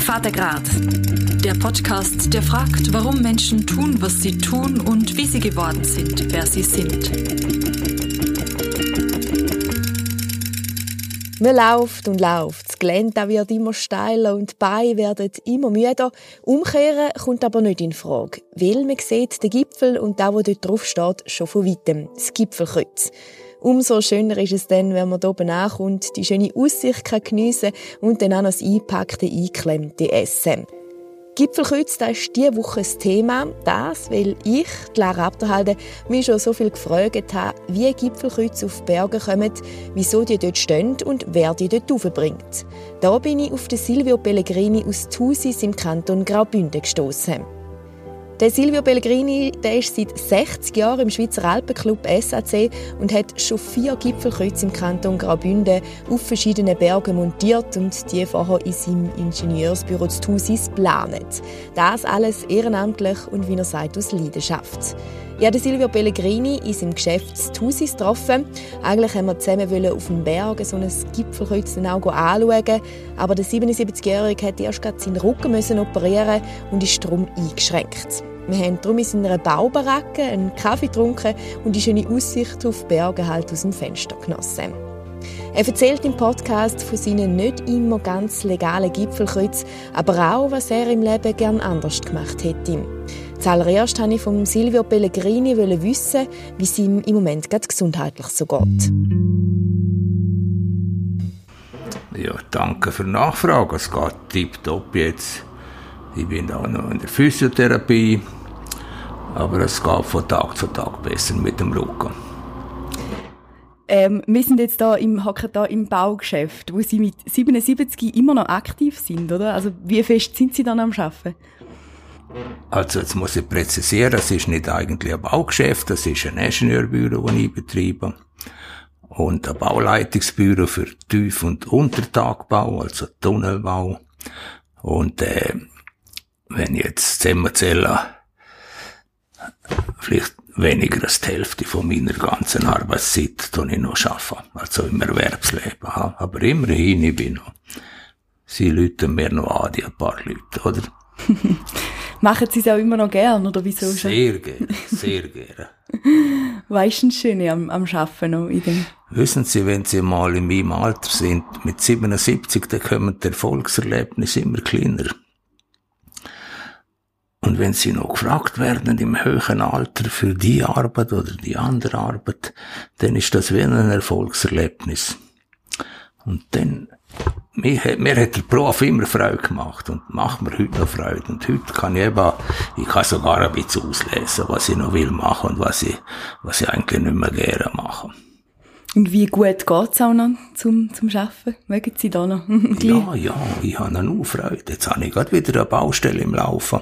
Vatergrad, der Podcast, der fragt, warum Menschen tun, was sie tun und wie sie geworden sind, wer sie sind. Man läuft und läuft. Das Gelände wird immer steiler und die Beine werden immer müder. Umkehren kommt aber nicht in Frage, weil man sieht den Gipfel und da, wo dort drauf steht, schon von weitem. Das Gipfelkreuz. Umso schöner ist es dann, wenn man hier oben ankommt, die schöne Aussicht kann geniessen und dann auch noch das eingepackte, eingeklemmte Essen. Gipfelkreuz, das ist diese Woche das Thema. Das, weil ich, Lara Abderhalde, mich schon so viel gefragt habe, wie Gipfelkreuz auf Berge kommen, wieso die dort stehen und wer die dort raufbringt. Da bin ich auf Silvio Pellegrini aus Thusis im Kanton Graubünden gestoßen. Der Silvio Pellegrini der ist seit 60 Jahren im Schweizer Alpenclub SAC und hat schon vier Gipfelkreuze im Kanton Graubünden auf verschiedenen Bergen montiert und die vorher in seinem Ingenieursbüro zu Thusis geplant. Das alles ehrenamtlich und wie er sagt, aus Leidenschaft. Ich habe Silvio Pellegrini in seinem Geschäft Thusis getroffen. Eigentlich wollten wir zusammen auf dem Berg so ein Gipfelkreuz auch anschauen, aber der 77-Jährige musste erst gerade seinen Rücken operieren und ist darum eingeschränkt. Wir haben darum in seiner Baubaracke einen Kaffee getrunken und die schöne Aussicht auf Berge halt aus dem Fenster genossen. Er erzählt im Podcast von seinen nicht immer ganz legalen Gipfelkreuz, aber auch, was er im Leben gern anders gemacht hätte. Zuallererst wollte ich von Silvio Pellegrini wissen, wie es ihm im Moment gesundheitlich so geht. Ja, danke für die Nachfrage. Es geht tiptop jetzt. Ich bin auch noch in der Physiotherapie aber es geht von Tag zu Tag besser mit dem Rücken. Ähm, wir sind jetzt da im, hocken da im Baugeschäft, wo Sie mit 77 immer noch aktiv sind, oder? Also wie fest sind Sie dann am Arbeiten? Also jetzt muss ich präzisieren, es ist nicht eigentlich ein Baugeschäft, es ist ein Ingenieurbüro, das ich betreibe. Und ein Bauleitungsbüro für Tief- und Untertagbau, also Tunnelbau. Und äh, wenn ich jetzt zusammenzähle, vielleicht weniger als die Hälfte von meiner ganzen Arbeitszeit tue ich noch arbeiten. Also im Erwerbsleben. Aber immerhin, ich bin noch, sie lüten mir noch an, die ein paar Leute, oder? Machen Sie es auch immer noch gern, oder wieso? Sehr gerne, sehr gerne. Was ist denn schön am, am Arbeiten noch in dem? Wissen Sie, wenn Sie mal in meinem Alter sind, mit 77, dann kommen die Erfolgserlebnisse immer kleiner. Und wenn sie noch gefragt werden im höheren Alter für die Arbeit oder die andere Arbeit, dann ist das wie ein Erfolgserlebnis. Und dann, mir, mir hat der Beruf immer Freude gemacht und macht mir heute noch Freude. Und heute kann ich eben, ich kann sogar ein bisschen auslesen, was ich noch will machen und was ich, was ich eigentlich nicht mehr gerne mache. Und wie gut geht's auch noch zum, zum Arbeiten? Mögen Sie da noch? ja, ja, ich habe noch Freude. Jetzt habe ich gerade wieder eine Baustelle im Laufen.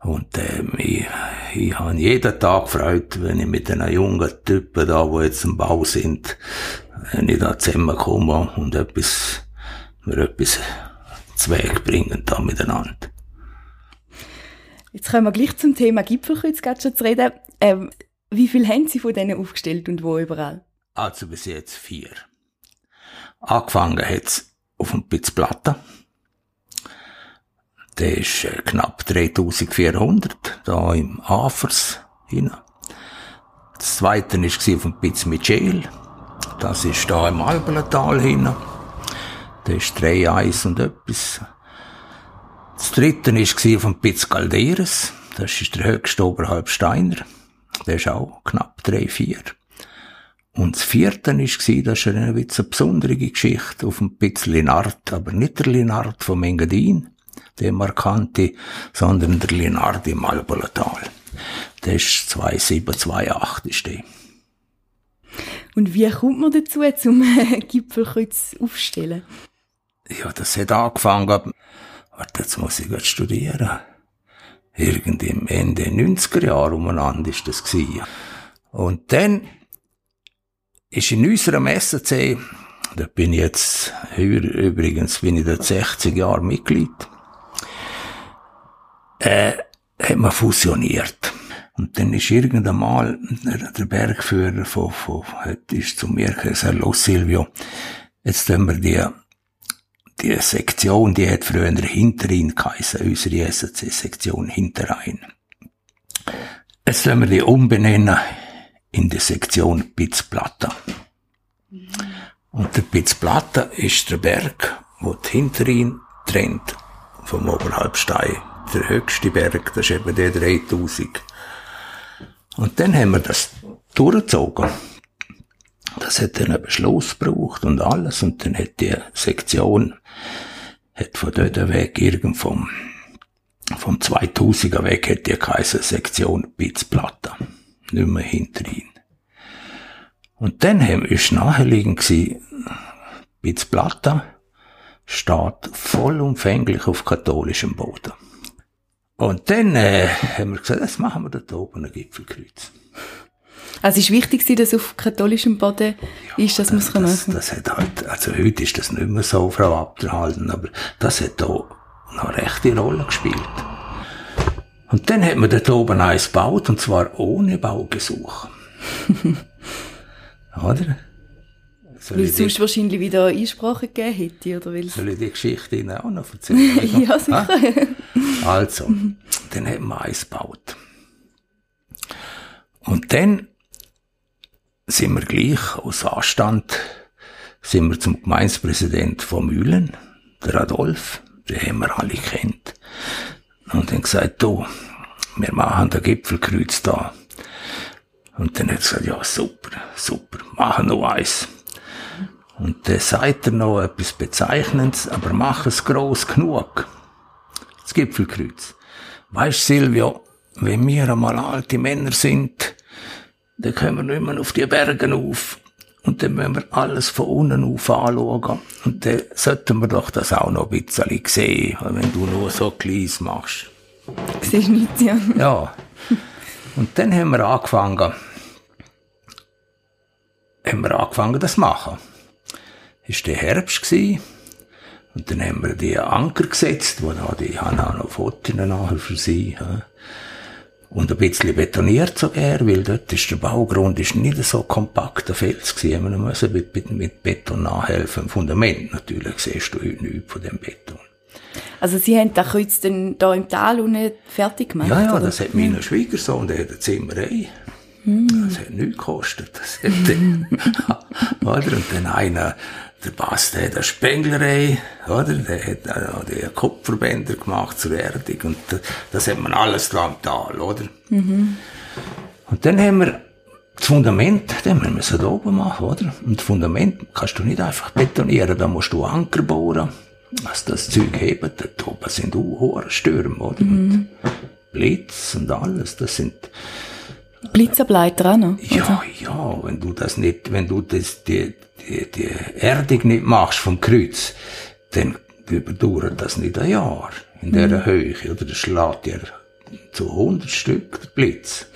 Und ähm, ich, ich habe jeden Tag Freude, wenn ich mit den jungen Typen da, die jetzt im Bau sind, ich da zusammenkomme und etwas, mir etwas zu Weg bringen da miteinander. Jetzt kommen wir gleich zum Thema Gipfelkreuz schon zu reden. Ähm, wie viel haben Sie von denen aufgestellt und wo überall? Also bis jetzt vier. Angefangen hat's auf dem Pitzplatte. Der ist äh, knapp 3400, da im Afers hinein. Das zweite war auf dem Piz Michel. Das ist da im Albental hinein. Der ist 3,1 und etwas. Das dritte war dem Piz Galderes. Das ist der höchste oberhalb Steiner. Der ist auch knapp 3,4. Und das vierte war, das ist eine, eine besondere Geschichte auf dem Piz Linard, aber nicht der Linard vom Engadin, der markante, sondern der Linardi im Albolatal. Der ist 2728 ist der. Und wie kommt man dazu, zum Gipfelkreuz aufstellen? Ja, das hat angefangen, warte, jetzt muss ich studieren. Irgend im Ende 90er Jahre umeinander ist das gewesen. Und dann ist in unserem SC, da bin ich jetzt, übrigens bin ich dort 60 Jahre Mitglied, äh, hat man fusioniert. Und dann ist irgendwann mal der, der Bergführer von, von, ist zu mir gesagt, los Silvio, Jetzt tun wir die, die Sektion, die hat früher Hinterin geheißen, unsere SAC-Sektion Hinterein. Jetzt tun wir die umbenennen in die Sektion Pitzplatta. Und der Pitzplatta ist der Berg, wo die Hinterin trennt vom Oberhalbstein. Der höchste Berg, das ist eben der 3000. Und dann haben wir das durchgezogen. Das hat dann einen Beschluss gebraucht und alles. Und dann hat die Sektion, hat von dort weg, irgend vom, vom 2000er weg, hat die geheißen Sektion Pitzplatta. Nicht mehr hinterhin. Und dann haben wir naheliegend gewesen, Pitzplatta steht vollumfänglich auf katholischem Boden. Und dann äh, haben wir gesagt, das machen wir da oben ein Gipfelkreuz. Also es ist wichtig, dass auf katholischem Boden ja, ist, dass man es das, machen das hat halt, also heute ist das nicht mehr so, Frau Abderhalten, aber das hat da noch eine rechte Rolle gespielt. Und dann hat man dort oben eins gebaut, und zwar ohne Baugesuch. Oder? Soll weil es sonst wahrscheinlich wieder Einsprache gegeben hätte, oder weil Soll ich die Geschichte Ihnen auch noch erzählen? ja, sicher. Also, dann haben wir eins gebaut. Und dann sind wir gleich aus Anstand, sind wir zum Gemeinspräsident von Mühlen, der Adolf, den haben wir alle kennt. Und dann gesagt, du, wir machen den Gipfelkreuz da. Und dann hat er gesagt, ja, super, super, machen noch eins. Und dann sagt er noch etwas Bezeichnendes, aber mach es groß genug. Das Gipfelkreuz. Weißt Silvio, wenn wir einmal alte Männer sind, dann können wir nicht mehr auf die Berge auf. Und dann müssen wir alles von unten auf anschauen. Und dann sollten wir doch das auch noch ein bisschen sehen, wenn du nur so klein machst. Siehst nicht, ja. Ja. Und dann haben wir angefangen, haben wir angefangen, das zu machen. War der Herbst. Gewesen. Und dann haben wir die Anker gesetzt, wo da, die haben auch noch Fotos nachher für sie. Ja. Und ein bisschen betoniert sogar, weil dort ist der Baugrund ist nicht so kompakter Fels gewesen. Wir müssen mit, mit, mit Beton nachhelfen. Fundament natürlich siehst du heute nichts von dem Beton. Also Sie haben das Kreuz dann da im Tal unten fertig gemacht? Ja, ja, oder? das hat mein Schwiegersohn, der hat eine Zimmerei. Mm. Das hat nichts gekostet. Das hat oder? Und dann einer, der Bass, der hat eine Spenglerei, oder? Der hat auch die Kupferbänder gemacht zur Erdung. Und das hat man alles im Tal, oder? Mhm. Und dann haben wir das Fundament, den müssen wir da oben machen, oder? Und das Fundament kannst du nicht einfach betonieren, da musst du Anker bohren. Was das Zeug hebt, da oben sind auch hohe Stürme, oder? Mhm. Und Blitz und alles, das sind, Blitzableiter auch noch? Ja, ja, wenn du das nicht, wenn du das, die, die, die Erdung nicht machst vom Kreuz, dann überdauert das nicht ein Jahr in dieser mhm. Höhe, oder? Das schlägt dir zu 100 Stück der Blitz.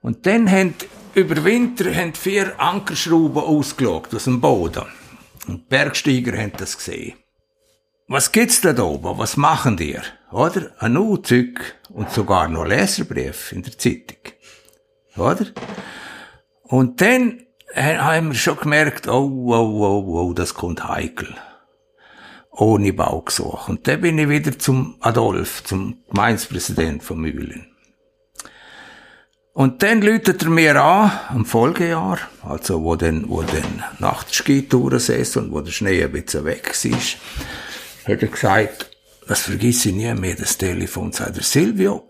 Und dann haben, über Winter haben vier Ankerschrauben ausgelegt aus dem Boden. Und die Bergsteiger haben das gesehen. Was gibt's da oben? Was machen die? Oder? Ein Uzug und sogar noch Leserbrief in der Zeitung. Oder? Und dann haben wir schon gemerkt, oh, oh, oh, oh, das kommt heikel. Ohne Baugesuch. Und dann bin ich wieder zum Adolf, zum Gemeinspräsident von Mühlen. Und dann läutet er mir an, am Folgejahr, also wo dann, wo dann Nachtskitour-Saison, wo der Schnee ein bisschen weg ist, hat er gesagt, das vergiss ich nie mehr, das Telefon, sagt er, Silvio,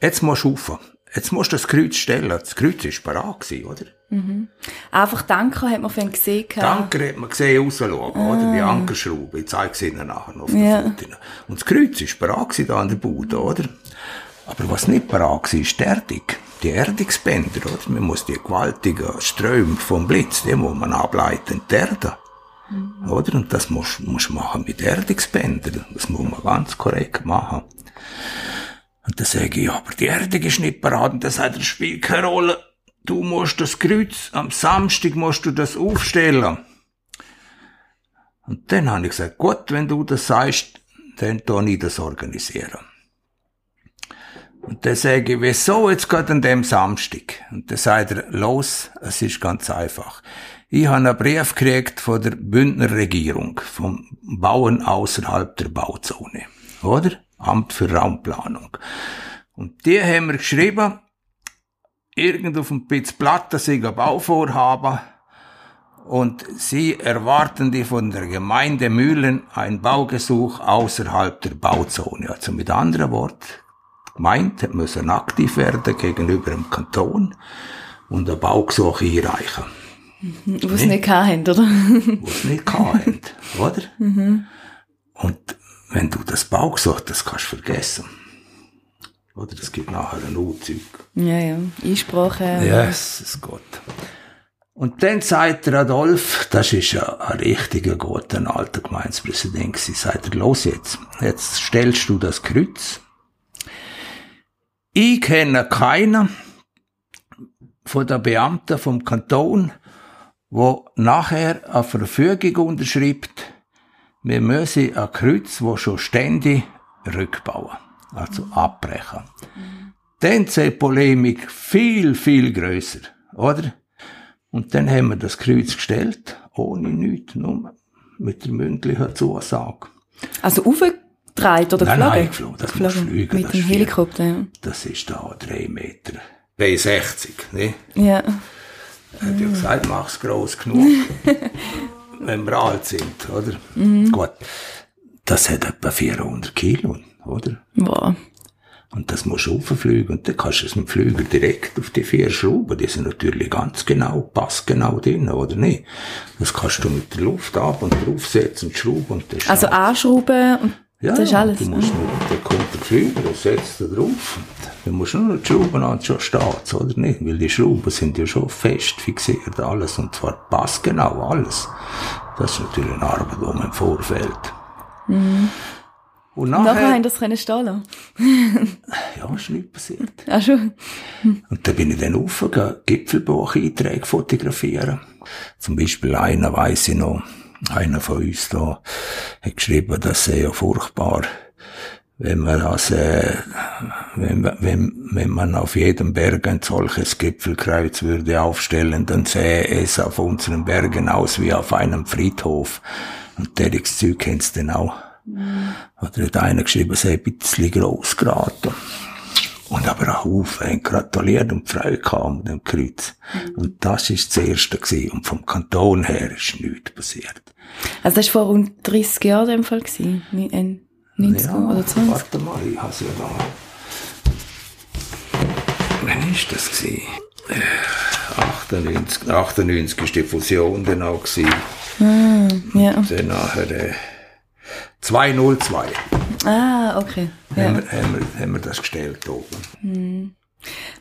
jetzt musst du rauf. Jetzt musst du das Kreuz stellen. Das Kreuz war parat, gewesen, oder? Mhm. Einfach Danke hat man von gesehen. Danke hat man gesehen, rausschauen, ah. oder? Die Ankerschraube. Ich zeige Ihnen nachher noch auf ja. der Foto. Und das Kreuz war parat gewesen, da an der Bude, oder? Aber was nicht parat war, ist die Erdung. Die Erdungsbänder, oder? Man muss die gewaltigen Ströme vom Blitz, die muss man ableiten, die Erde. Mhm. Oder? Und das muss, muss man machen mit Erdungsbändern. Das muss man ganz korrekt machen. Und dann sage ich, ja, aber die Erdung ist nicht parat. Und sagt er, das spielt keine Rolle. Du musst das Kreuz, am Samstag musst du das aufstellen. Und dann habe ich gesagt, gut, wenn du das sagst, dann tu ich das organisieren. Und dann sage ich, wieso jetzt gerade an dem Samstag? Und dann sagt er, los, es ist ganz einfach. Ich habe einen Brief gekriegt von der Bündner Regierung, vom Bauen außerhalb der Bauzone. Oder? Amt für Raumplanung. Und die haben mir geschrieben, irgend auf dem Pitz Platte sei ein Bauvorhaben und sie erwarten die von der Gemeinde Mühlen ein Baugesuch außerhalb der Bauzone. Also mit anderen Worten, die Gemeinde müssen aktiv werden gegenüber dem Kanton und ein Baugesuch einreichen. Was nee? nicht haben, oder? was nicht haben, oder? Mhm. Und wenn du das Baugesuch, das kannst du vergessen. Oder das gibt nachher ein U-Zeug. Ja, ja. Einsprache. Ja, yes, es geht. Und dann sagt der Adolf, das ist ja ein richtiger guter alter Gemeindepräsident gewesen, sagt er, los jetzt, jetzt stellst du das Kreuz. Ich kenne keinen von den Beamten vom Kanton, wo nachher eine Verfügung unterschreibt, wir müssen ein Kreuz, wo schon ständig rückbauen also abbrechen. Dann ist die Polemik viel, viel größer, oder? Und dann haben wir das Kreuz gestellt, ohne nichts, nur mit der mündlichen Zusage. Also aufgedreht oder nein, geflogen? Nein, geflogen, das geflogen. muss fliegen. Mit dem Helikopter, ja. Das ist da drei Meter. Bei 60, ne? Ja. Er hat ja gesagt, mach's gross genug, wenn wir alt sind, oder? Mhm. Gut. Das hat etwa 400 Kilo oder? Wow. Und das musst du auffliegen und dann kannst du es mit dem Flüger direkt auf die vier Schrauben. Die sind natürlich ganz genau, passgenau drin, oder nicht? Das kannst du mit der Luft ab und draufsetzen und schrauben und das Also anschrauben und ja, das ist alles. Du musst nur, dann kommt der Flüger und setzt da drauf. Dann musst du nur die Schrauben an, schon steht's, oder nicht? Weil die Schrauben sind ja schon fest fixiert, alles, und zwar passgenau, alles. Das ist natürlich eine Arbeit, die man im Vorfeld. Mhm. Und nachher, nachher haben das können stehen lassen. ja, ist nichts passiert. Ach schon. Und dann bin ich dann aufgegangen, Gipfelbucheinträge fotografieren. Zum Beispiel einer weiss ich noch, einer von uns da hat geschrieben, das sei ja furchtbar, wenn man das, äh, wenn, wenn, wenn man auf jedem Berg ein solches Gipfelkreuz würde aufstellen, dann sähe es auf unseren Bergen aus wie auf einem Friedhof. Und derjes Zeug kennst du dann auch. Mhm. Hat hat einer geschrieben, es sei ein bisschen gross geraten. Und aber ein Haufen gratuliert und Freude mit dem Kreuz. Mhm. Und das war das Erste gewesen. Und vom Kanton her ist nichts passiert. Also das war vor rund 30 Jahren in dem Fall gewesen? 90 ja, oder 20? warte mal, ich habe ja da... Wann war das gewesen? 98, 98 war die Fusion dann auch gewesen. Ah, ja. Und dann nachher... Äh, 202. Ah, okay. Ja. Haben, wir, haben, wir, haben wir das gestellt oben. Hm.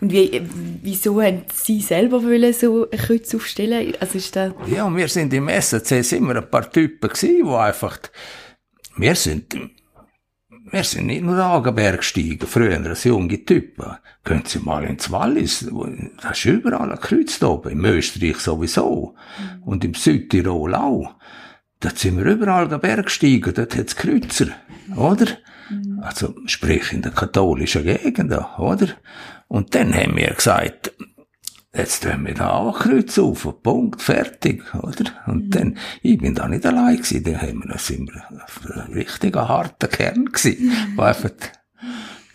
Und wie, wieso haben Sie selber wollen so ein Kreuz aufstellen? Also ist das ja, wir sind im SAC immer ein paar Typen gewesen, die einfach, wir sind, wir sind nicht nur Agenberg gestiegen, früher als junge Typen. Können Sie mal ins Wallis, da ist überall ein Kreuz da oben, im Österreich sowieso. Mhm. Und im Südtirol auch. Dort sind wir überall den Berg gestiegen, dort hat's Kreuzer, oder? Also, sprich in der katholischen Gegend, oder? Und dann haben wir gesagt, jetzt tun wir da auch Kreuz auf, Punkt, fertig, oder? Und mhm. dann, ich bin da nicht allein gewesen, dann haben wir, sind wir ein richtiger harter Kern gewesen, mhm. der einfach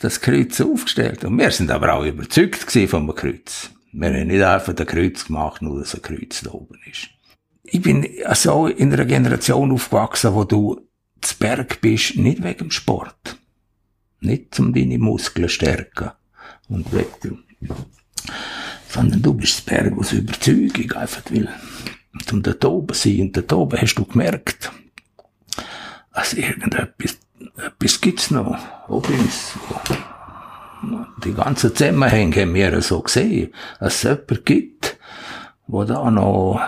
das Kreuz aufgestellt. Und wir sind aber auch überzeugt gewesen vom Kreuz. Wir haben nicht einfach ein Kreuz gemacht, nur dass ein Kreuz da oben ist ich bin also in einer Generation aufgewachsen, wo du zu Berg bist, nicht wegen dem Sport. Nicht um deine Muskeln stärken und wegen, sondern du bist zu Berg aus Überzeugung, einfach will, um dort oben sein. Und dort oben hast du gemerkt, dass irgendetwas, etwas gibt's noch, ob uns, die ganzen Zusammenhänge haben wir so gesehen, dass es jemanden gibt, wo da noch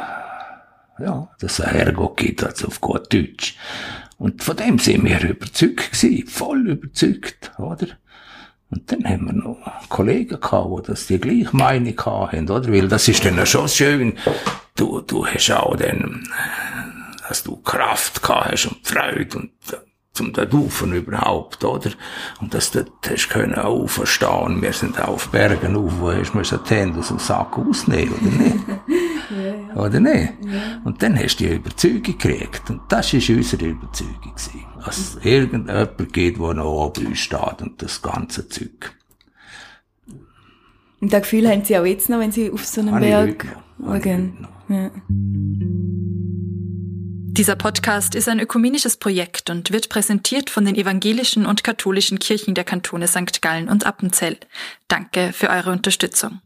ja, es einen Herrgott gibt, also auf gut Deutsch. Und von dem sind wir überzeugt gewesen, voll überzeugt, oder? Und dann haben wir noch Kollegen gehabt, die das die gleiche Meinung hatten, oder? Weil das ist dann schon schön. Du, du hast auch dann, dass du Kraft gehabt hast und Freude und zum dort Ufen überhaupt, oder? Und dass du hast können auferstehen. Wir sind auf Bergen auf, wo hast du die Hände aus dem Sack ausnehmen, oder nicht? Oder nicht? Ja. Und dann hast du die Überzeugung gekriegt. Und das war unsere Überzeugung. Gewesen. Dass es irgendjemand gibt, der noch oben uns steht und das ganze Zeug. Und das Gefühl haben Sie auch jetzt noch, wenn Sie auf so einem Habe Berg? Ja. Dieser Podcast ist ein ökumenisches Projekt und wird präsentiert von den evangelischen und katholischen Kirchen der Kantone St. Gallen und Appenzell. Danke für eure Unterstützung.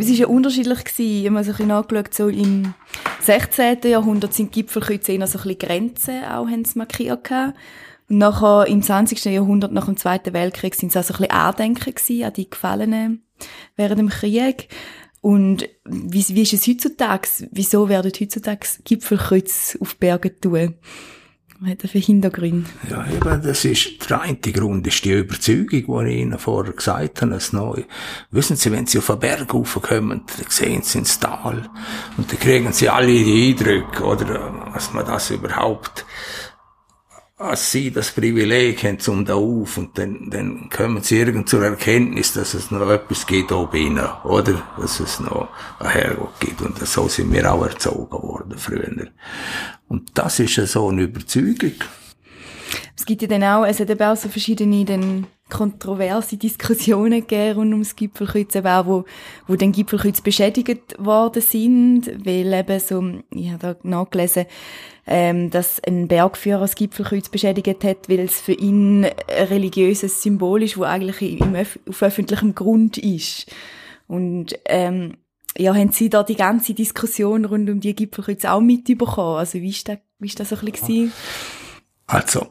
Es war ja unterschiedlich. Gewesen. Ich habe mir so ein bisschen angeschaut, so im 16. Jahrhundert sind Gipfelkreuze eher so ein bisschen Grenzen auch haben sie markiert gehabt. Und nachher im 20. Jahrhundert, nach dem Zweiten Weltkrieg, sind es auch so ein bisschen Andenken gewesen an die Gefallenen während dem Krieg. Und wie, wie ist es heutzutage? Wieso werden heutzutage Gipfelkreuze auf Bergen tun? Hat das für Hintergründe? Ja, eben, das ist, der eine Grund ist die Überzeugung, die ich Ihnen vorher gesagt habe, das Neue. Wissen Sie, wenn Sie auf einen Berg raufkommen, dann sehen Sie ins Tal. Und dann kriegen Sie alle die Eindrücke, oder, was man das überhaupt, als sie das Privileg haben zum da auf und dann, dann kommen sie irgend zur Erkenntnis, dass es noch etwas gibt oben innen, oder? Dass es noch ein Herrgott gibt. Und so sind wir auch erzogen worden früher. Und das ist ja so eine Überzeugung. Es gibt ja dann auch, es hat eben auch so verschiedene dann kontroverse Diskussionen gegeben rund ums Gipfelkreuz, eben auch, wo, wo den Gipfelkreuz beschädigt worden sind, weil eben so, ich habe da nachgelesen, ähm, dass ein Bergführer das Gipfelkreuz beschädigt hat, weil es für ihn ein religiöses Symbol ist, wo eigentlich im auf öffentlichem Grund ist. Und ähm, ja, haben Sie da die ganze Diskussion rund um die Gipfelkreuz auch mitbekommen? Also wie ist das, wie ist das so ein bisschen? Also,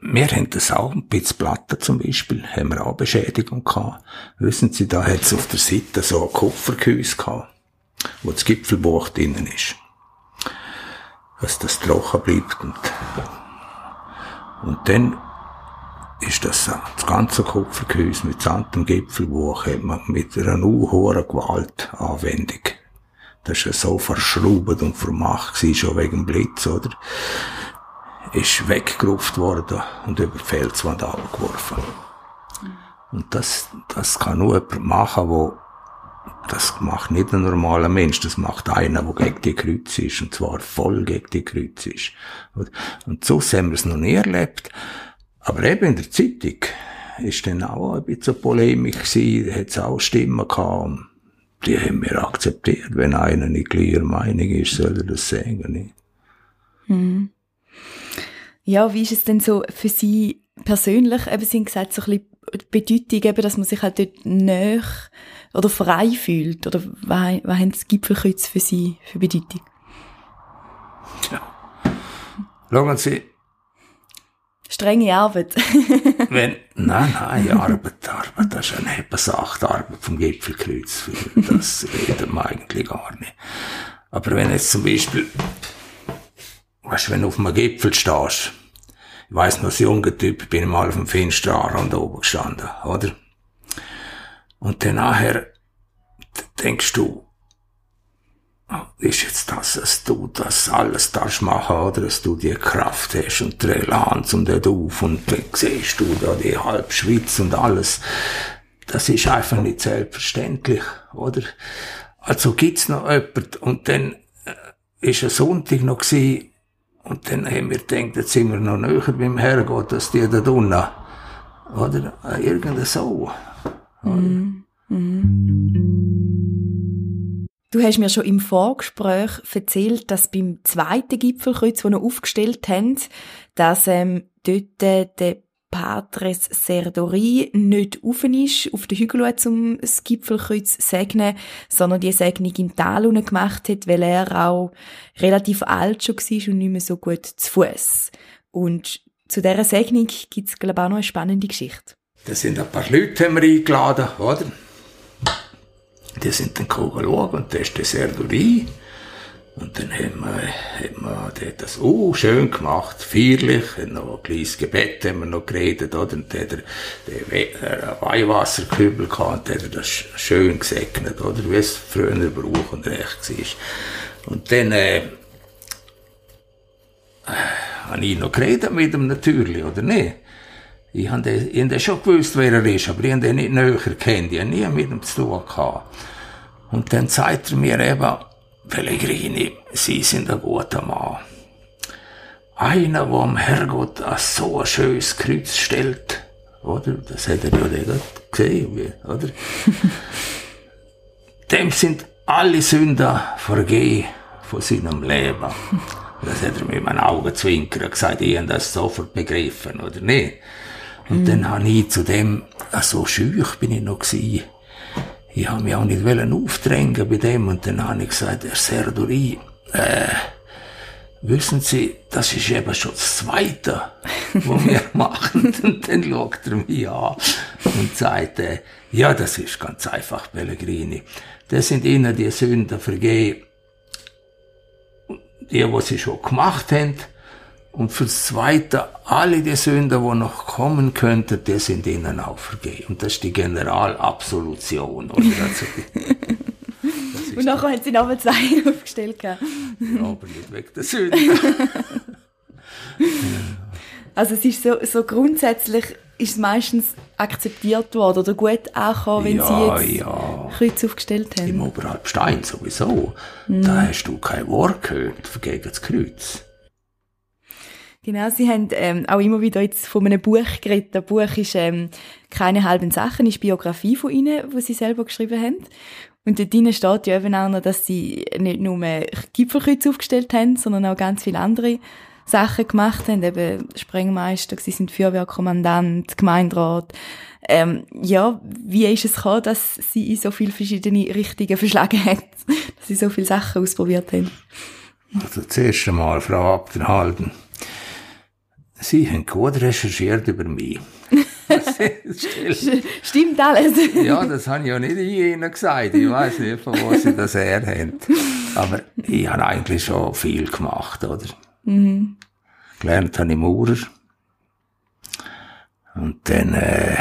wir haben das auch, ein bisschen Platten zum Beispiel, haben wir auch Beschädigung gehabt. Wissen Sie, da hat es auf der Seite so ein Kupfergehäuse gehabt, wo das Gipfelbuch drinnen ist. Dass das trocken bleibt und, und dann ist das, das ganze Kupfergehäuse mit santem Gipfelbuch hat man mit einer unhohen Gewaltanwendung das war so verschraubt und vermacht schon wegen Blitz, oder? ist weggerufen worden und über die Felswand abgeworfen. Und das, das kann nur jemand machen, wo das macht nicht ein normaler Mensch, das macht einer, der gegen die Kreuz ist, und zwar voll gegen die Kreuz ist. Und so haben wir es noch nie erlebt. Aber eben in der Zeitung ist dann auch ein bisschen Polemik gewesen, da hat es auch Stimmen gehabt. Die haben wir akzeptiert. Wenn einer nicht gleicher Meinung ist, soll er das sagen. Mhm. Ja, wie ist es denn so für Sie persönlich? Eben, Sie haben gesagt, so ein bisschen die Bedeutung, eben, dass man sich halt dort näher oder frei fühlt. Oder was, was haben das Gipfelkreuz für Sie für Bedeutung? Ja. Schauen Sie. Strenge Arbeit. wenn, nein, nein, Arbeit, Arbeit, das ist eine Nebensache, die Arbeit vom Gipfelkreuz. Das reden wir eigentlich gar nicht. Aber wenn jetzt zum Beispiel weißt, wenn du auf einem Gipfel stehst, ich weiss noch, als junger Typ bin ich mal auf dem Finsterrand oben gestanden, oder? Und dann nachher denkst du, ist jetzt das, dass du das alles darfst machen, oder? Dass du die Kraft hast und die Elan zum dort auf und dann siehst du da die halbe Schweiz und alles. Das ist einfach nicht selbstverständlich, oder? Also gibt's noch jemand und dann äh, ist ein Sonntag noch gewesen, und dann haben wir gedacht, jetzt sind wir noch näher beim Herrgott, als die da drinnen. Oder? Irgend so. Mm. Mm. Du hast mir schon im Vorgespräch erzählt, dass beim zweiten Gipfelkreuz, das wir aufgestellt haben, dass ähm, dort äh, der Patres Serdori nicht auf ist, auf den Hügel zum das Gipfelkreuz segnen, sondern die Segnung im Tal gemacht hat, weil er auch relativ alt schon war und nicht mehr so gut zu Fuß. Und zu dieser Segnung gibt es, glaube ich, auch noch eine spannende Geschichte. Da sind ein paar Leute haben wir eingeladen, oder? Die sind dann gekommen und da ist der Serdori. Und dann haben wir, haben wir das, oh, schön gemacht, feierlich, noch ein kleines Gebet haben wir noch geredet, oder? Und dann hat er den Weihwasserkübel gehabt, und hat er das schön gesegnet, oder? Wie es früher Brauch und Recht war. Und dann, äh, äh, habe ich noch geredet mit ihm natürlich, oder nicht? Ich habe den, schon gewusst, wer er ist, aber ich habe den nicht näher kennt. Ich habe nie mit ihm zu tun gehabt. Und dann sagt er mir eben, Pellegrini, Sie sind ein guter Mann. Einer, der am Herrgott so ein schönes Kreuz stellt, oder? Das hat er ja nicht gesehen, oder? Dem sind alle Sünder vergeben von seinem Leben. Das hat er mit meinen Augenzwinkern gesagt, ich habe das sofort begriffen, oder nicht? Und mhm. dann habe ich zu dem, so schüch bin ich noch gewesen. Ich habe mich auch nicht aufdrängen bei dem, und dann habe ich gesagt, Herr Serduri, äh, wissen Sie, das ist eben schon das Zweite, was wir machen. Und dann schaut er mich an und sagt, äh, ja, das ist ganz einfach, Pellegrini. Das sind Ihnen die Sünden vergeben, die, was Sie schon gemacht haben. Und fürs Zweite, alle die Sünden, die noch kommen könnten, die sind Ihnen auch vergeben. Und das ist die Generalabsolution. Oder? Also und nachher haben Sie noch zwei aufgestellt. Ja, aber nicht wegen der Sünden. also es ist so, so grundsätzlich ist meistens akzeptiert worden oder gut angekommen, wenn ja, Sie jetzt ja. Kreuz aufgestellt haben? Im Oberhalbstein sowieso. Mm. Da hast du kein Wort gehört gegen das Kreuz. Genau, Sie haben ähm, auch immer wieder jetzt von einem Buch geredet. Das Buch ist ähm, «Keine halben Sachen», ist Biografie von Ihnen, die Sie selber geschrieben haben. Und dort drinnen steht ja eben auch noch, dass Sie nicht nur Gipfelkreuz aufgestellt haben, sondern auch ganz viele andere Sachen gemacht haben, eben Sprengmeister, sie sind Feuerwehrkommandant, Gemeinderat. Ähm, ja, wie ist es gekommen, dass sie in so viele verschiedene Richtungen verschlagen hat, dass sie so viele Sachen ausprobiert haben? Also zuerst einmal, Frau Abderhalden, Sie haben gut recherchiert über mich. Stimmt alles. ja, das habe ich ja nicht Ihnen gesagt. Ich weiß nicht, von wo Sie das her haben. Aber ich habe eigentlich schon viel gemacht, oder? Mhm. Gelernt habe ich Maurer. Und dann, äh,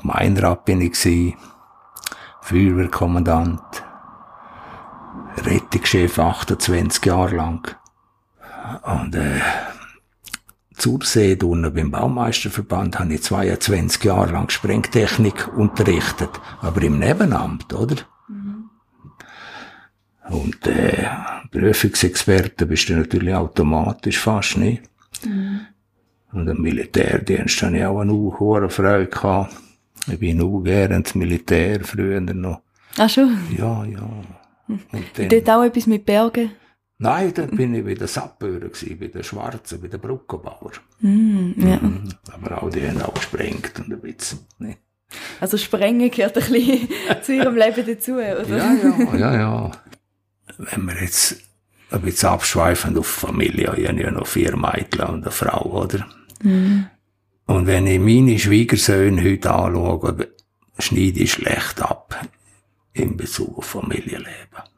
Gemeinderat bin ich gewesen, Feuerwehrkommandant, Rettungschef 28 Jahre lang. Und, äh, zur See unten beim Baumeisterverband habe ich 22 Jahre lang Sprengtechnik unterrichtet, aber im Nebenamt, oder? Und äh, Prüfungsexperte bist du natürlich automatisch fast nicht. Mhm. Und im Militärdienst hatte ich auch eine hohe Freude. Gehabt. Ich bin auch gerne Militär früher noch. Ach schon? Ja, ja. Und dann, Dort auch etwas mit Bergen? Nein, dann bin ich bei den Sappeuren, bei den Schwarzen, bei den Brückenbauern. Mm, ja. Mhm. Aber auch die haben auch gesprengt und ein bisschen. Ne? Also Sprengen gehört ein bisschen zu ihrem Leben dazu, oder? Ja, ja, ja, ja wenn wir jetzt ein bisschen abschweifen auf Familie, ich habe ja noch vier Mädchen und eine Frau, oder? Mhm. Und wenn ich meine Schwiegersöhne heute anschaue, schneide ich schlecht ab in Bezug auf Familienleben.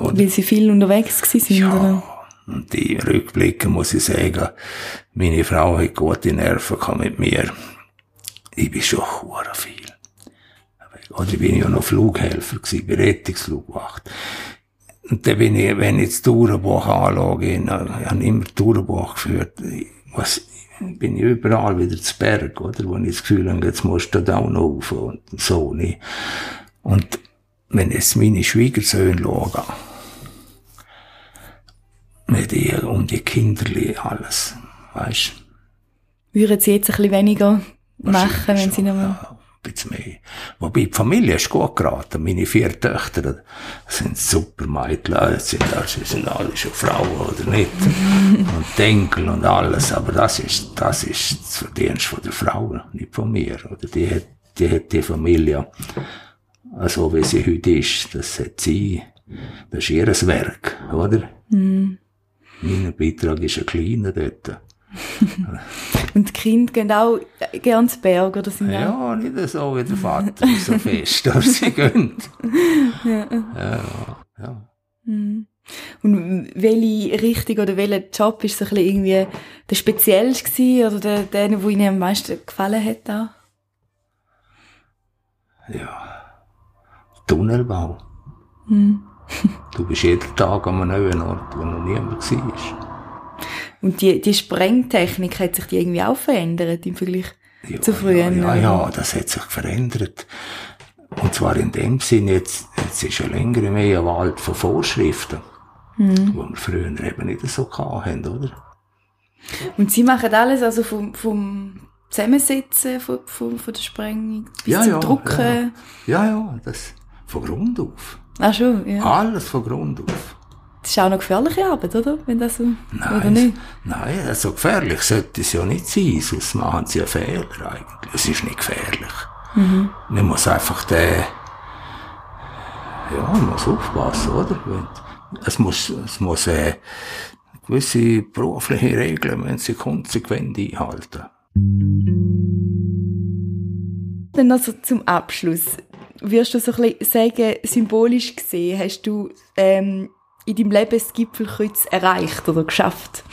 Oder? Weil sie viel unterwegs sind, ja. oder? Und die Rückblicke muss ich sagen, meine Frau hat gute Nerven mit mir. Ich bin schon hure viel. Oder ich bin ja noch Flughelfer gewesen, Berettungsflugwacht. Und dann bin ich, wenn ich das Tourenbuch anschaue, ich habe immer Tourenbuch geführt, was, bin ich überall wieder zu Berg, oder? Wo ich das Gefühl habe, jetzt musst du da auch noch rauf und so nicht. Und wenn ich jetzt meine Schwiegersöhne schaue, mit ihr um die Kinderli alles, weißt Würden sie jetzt ein bisschen weniger machen, wenn sie noch mal... Ja bisschen mehr. Wobei, die Familie ist gut geraten. Meine vier Töchter sind super Mädchen. Sind, sie sind alle schon Frauen, oder nicht? und Enkel und alles. Aber das ist, das ist das Verdienst von der Frau, nicht von mir. Oder die hat, die hat die Familie, so wie sie heute ist, das hat sie, das ist ihr Werk, oder? Mein Beitrag ist ein kleiner dort. Und die Kinder gehen auch gerne zu Berg, oder sind Ja, auch? nicht so wie der Vater, so fest, aber sie gehen. ja. Ja, ja. Mhm. Und welche Richtung oder welcher Job ist so ein bisschen irgendwie der speziellste gewesen, oder der, der, der Ihnen am meisten gefallen hat? Auch? Ja, Tunnelbau. Mhm. Du bist jeden Tag an einem neuen Ort, wo noch niemand war. Und die, die Sprengtechnik hat sich die irgendwie auch verändert im Vergleich ja, zu früher? Ja, ja, ja, das hat sich verändert. Und zwar in dem Sinn, jetzt, jetzt ist ja länger mehr ein Wald von Vorschriften, mhm. wo wir früher eben nicht so hatten, oder? Und Sie machen alles, also vom, vom Zusammensetzen von, von, von der Sprengung bis ja, zum ja, Drucken? Ja. ja, ja, das von Grund auf. Ach schon, ja. Alles von Grund auf. Das ist auch noch gefährliche Arbeit, oder? Wenn das so, nein, oder nicht? Nein, so also gefährlich sollte es ja nicht sein, sonst machen sie einen Fehler eigentlich. Es ist nicht gefährlich. Mhm. Man muss einfach den, ja, man muss aufpassen, oder? Es muss, es muss, äh, gewisse berufliche Regeln, wenn sie konsequent einhalten. Dann also zum Abschluss. Wirst du so ein bisschen sagen, symbolisch gesehen, hast du ähm, in deinem Leben das Gipfelkreuz erreicht oder geschafft?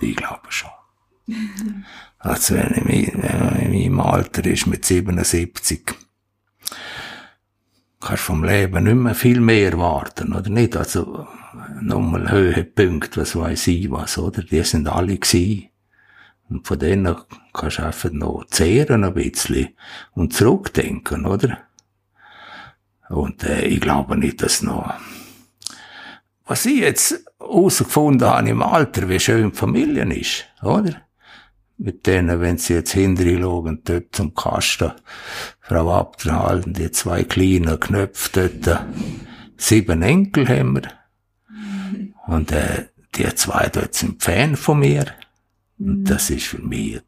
Ich glaube schon. also wenn, ich, in meinem Alter ist, mit 77, kannst du vom Leben nicht mehr viel mehr erwarten, oder nicht? Also, nochmal Höhepunkte, was weiß ich was, oder? Die sind alle gewesen. Und von denen kannst du einfach noch zehren ein bisschen und zurückdenken, oder? Und äh, ich glaube nicht, dass noch... Was ich jetzt herausgefunden habe im Alter, wie schön die Familie ist, oder? Mit denen, wenn sie jetzt hinterher schauen, dort zum Kasten, Frau Abderhalten, die zwei kleinen Knöpfe dort, sieben Enkel haben wir. Und äh, die zwei dort sind Fan von mir. Und das ist für mich,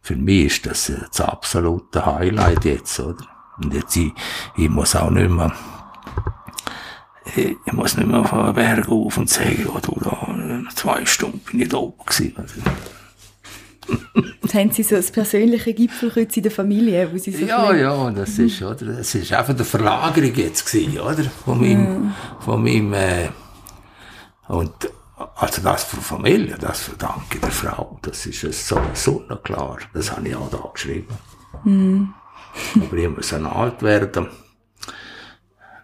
für mich ist das das absolute Highlight jetzt, oder? Und jetzt, ich, ich muss auch nicht mehr, ich, muss nicht mehr von den Berg auf und sagen, oh, du, da, zwei Stunden bin ich da oben gewesen. Also, und haben Sie so das persönliche Gipfelkreuz in der Familie, wo Sie so Ja, ja, das ist, oder, das ist einfach eine Verlagerung jetzt gewesen, oder? Von meinem, ja. von meinem, äh, und, also das für Familie, das verdanke ich der Frau. Das ist es sowieso noch klar. Das habe ich auch da geschrieben. Mhm. Aber ich muss dann alt werden,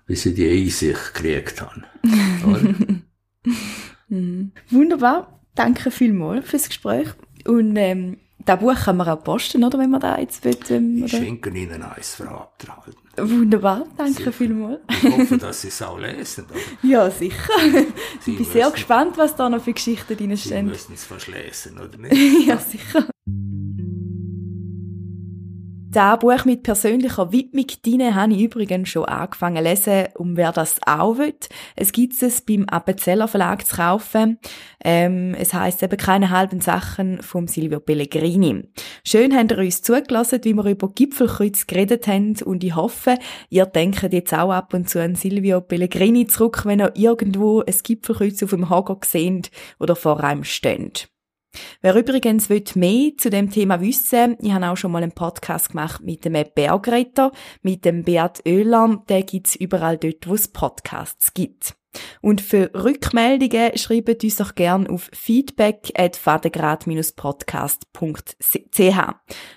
bis ich die Einsicht gekriegt habe. mhm. Wunderbar. Danke vielmals fürs Gespräch. Und ähm, das Buch kann man auch posten, oder, wenn man da jetzt will. Ähm, ich schenke Ihnen eins, Frau Abderhalten. Wunderbar, danke sehr. vielmals. Ich hoffe, dass Sie es auch lesen. Oder? Ja, sicher. Sie ich bin sehr gespannt, was da noch für Geschichten drin stehen. Sie müssen es fast lesen, oder nicht? ja, sicher. Das Buch mit persönlicher Widmung drin habe ich übrigens schon angefangen zu lesen, um wer das auch will. Es gibt es beim Appenzeller Verlag zu kaufen. Ähm, es heißt eben keine halben Sachen vom Silvio Pellegrini. Schön habt ihr uns zugelassen, wie wir über Gipfelkreuz geredet haben und ich hoffe, ihr denkt jetzt auch ab und zu an Silvio Pellegrini zurück, wenn ihr irgendwo ein Gipfelkreuz auf dem Hager seht oder vor einem steht. Wer übrigens mehr zu dem Thema wissen ich habe auch schon mal einen Podcast gemacht mit dem Bergretter, mit dem Beat Oehler, der gibt's überall dort, wo es Podcasts gibt. Und für Rückmeldungen schreibt uns doch gern auf feedback at podcastch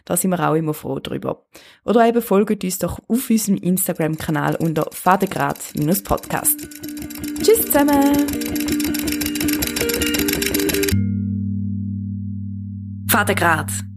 Da sind wir auch immer froh drüber. Oder eben folgt uns doch auf unserem Instagram-Kanal unter fadegrad-podcast. Tschüss zusammen! Vatergrad